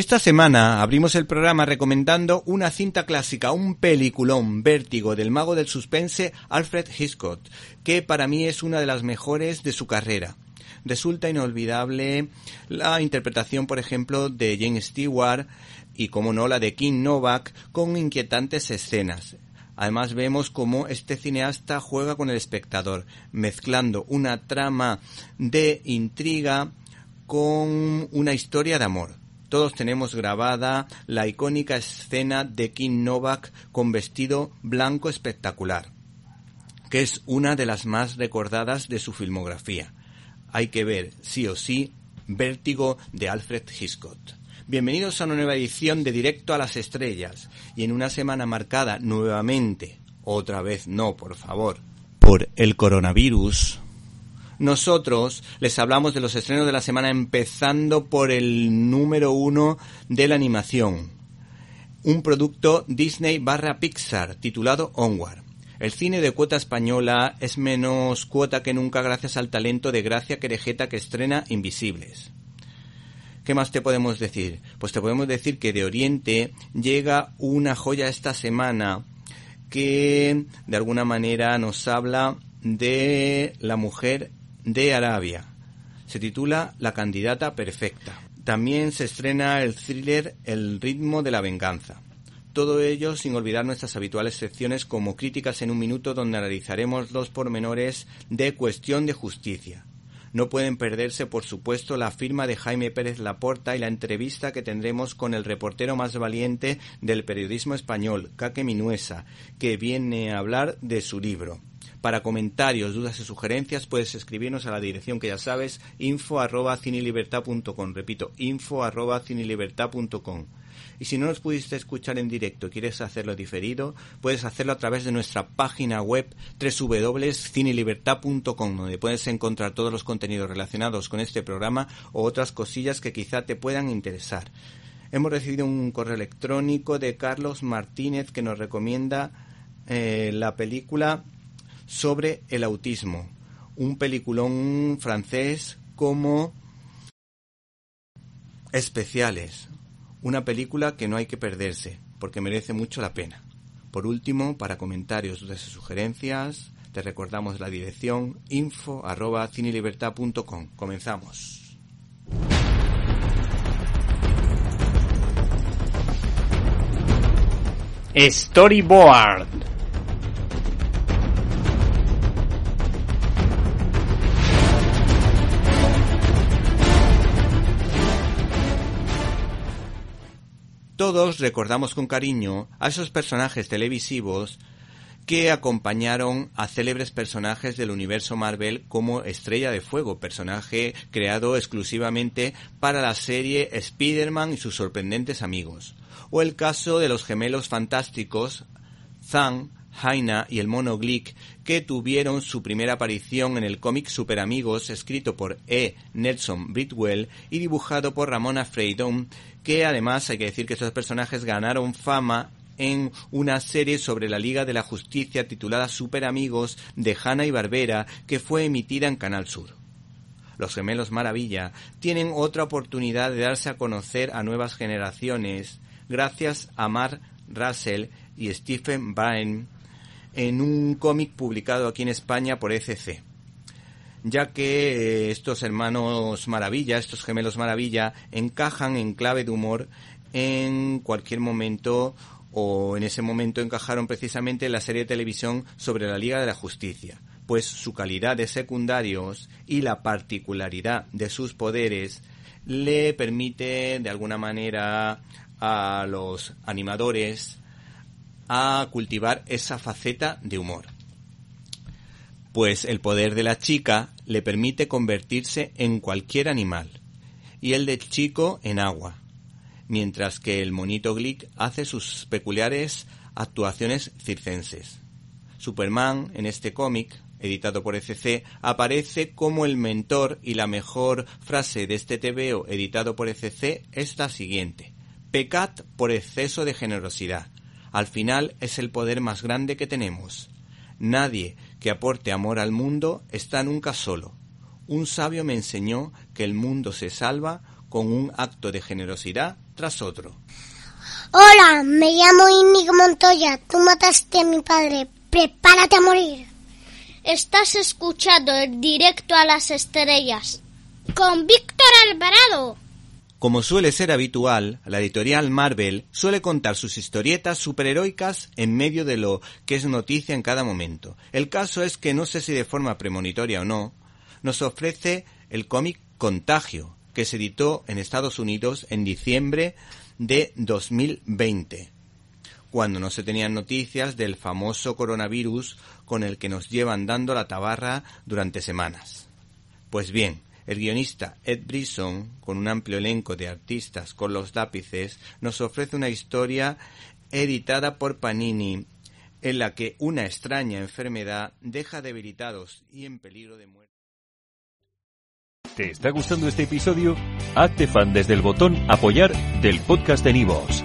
Esta semana abrimos el programa recomendando una cinta clásica, un peliculón, Vértigo, del mago del suspense Alfred Hitchcock, que para mí es una de las mejores de su carrera. Resulta inolvidable la interpretación, por ejemplo, de James Stewart y, como no, la de King Novak, con inquietantes escenas. Además vemos cómo este cineasta juega con el espectador, mezclando una trama de intriga con una historia de amor. Todos tenemos grabada la icónica escena de King Novak con vestido blanco espectacular, que es una de las más recordadas de su filmografía. Hay que ver, sí o sí, Vértigo de Alfred Hitchcock. Bienvenidos a una nueva edición de Directo a las Estrellas y en una semana marcada nuevamente, otra vez no, por favor, por el coronavirus. Nosotros les hablamos de los estrenos de la semana empezando por el número uno de la animación. Un producto Disney barra Pixar titulado Onward. El cine de cuota española es menos cuota que nunca gracias al talento de Gracia Querejeta que estrena Invisibles. ¿Qué más te podemos decir? Pues te podemos decir que de Oriente llega una joya esta semana que de alguna manera nos habla de la mujer de Arabia. Se titula La candidata perfecta. También se estrena el thriller El ritmo de la venganza. Todo ello sin olvidar nuestras habituales secciones como Críticas en un minuto donde analizaremos los pormenores de Cuestión de Justicia. No pueden perderse, por supuesto, la firma de Jaime Pérez Laporta y la entrevista que tendremos con el reportero más valiente del periodismo español, Caque Minuesa, que viene a hablar de su libro. Para comentarios, dudas y sugerencias puedes escribirnos a la dirección que ya sabes, info arroba cinelibertad.com. Repito, info arroba cinelibertad.com. Y si no nos pudiste escuchar en directo y quieres hacerlo diferido, puedes hacerlo a través de nuestra página web www.cinelibertad.com, donde puedes encontrar todos los contenidos relacionados con este programa o otras cosillas que quizá te puedan interesar. Hemos recibido un correo electrónico de Carlos Martínez que nos recomienda eh, la película sobre el autismo. Un peliculón francés como Especiales. Una película que no hay que perderse, porque merece mucho la pena. Por último, para comentarios, y sugerencias, te recordamos la dirección info arroba cinelibertad.com. Comenzamos. Storyboard. Todos recordamos con cariño a esos personajes televisivos que acompañaron a célebres personajes del universo Marvel como Estrella de Fuego, personaje creado exclusivamente para la serie Spider-Man y sus sorprendentes amigos. O el caso de los gemelos fantásticos Zan, Jaina y el mono Glick, que tuvieron su primera aparición en el cómic Super Amigos, escrito por E. Nelson Bridwell y dibujado por Ramona Freydon, que además hay que decir que estos personajes ganaron fama en una serie sobre la Liga de la Justicia titulada Super Amigos de Hanna y Barbera, que fue emitida en Canal Sur. Los gemelos Maravilla tienen otra oportunidad de darse a conocer a nuevas generaciones gracias a Mark Russell y Stephen Byrne en un cómic publicado aquí en España por ECC. ya que eh, estos hermanos maravilla, estos gemelos maravilla, encajan en clave de humor en cualquier momento o en ese momento encajaron precisamente en la serie de televisión sobre la Liga de la Justicia, pues su calidad de secundarios y la particularidad de sus poderes le permite de alguna manera a los animadores a cultivar esa faceta de humor. Pues el poder de la chica le permite convertirse en cualquier animal y el del chico en agua, mientras que el monito Glick hace sus peculiares actuaciones circenses. Superman, en este cómic, editado por ECC, aparece como el mentor y la mejor frase de este TVO editado por ECC es la siguiente. Pecad por exceso de generosidad. Al final es el poder más grande que tenemos. Nadie que aporte amor al mundo está nunca solo. Un sabio me enseñó que el mundo se salva con un acto de generosidad tras otro. Hola, me llamo Inigo Montoya. Tú mataste a mi padre. Prepárate a morir. Estás escuchando el directo a las estrellas con Víctor Alvarado. Como suele ser habitual, la editorial Marvel suele contar sus historietas superheroicas en medio de lo que es noticia en cada momento. El caso es que no sé si de forma premonitoria o no, nos ofrece el cómic Contagio, que se editó en Estados Unidos en diciembre de 2020, cuando no se tenían noticias del famoso coronavirus con el que nos llevan dando la tabarra durante semanas. Pues bien, el guionista Ed Brisson, con un amplio elenco de artistas con los lápices, nos ofrece una historia editada por Panini en la que una extraña enfermedad deja debilitados y en peligro de muerte. ¿Te está gustando este episodio? Hazte fan desde el botón Apoyar del podcast de Nivos.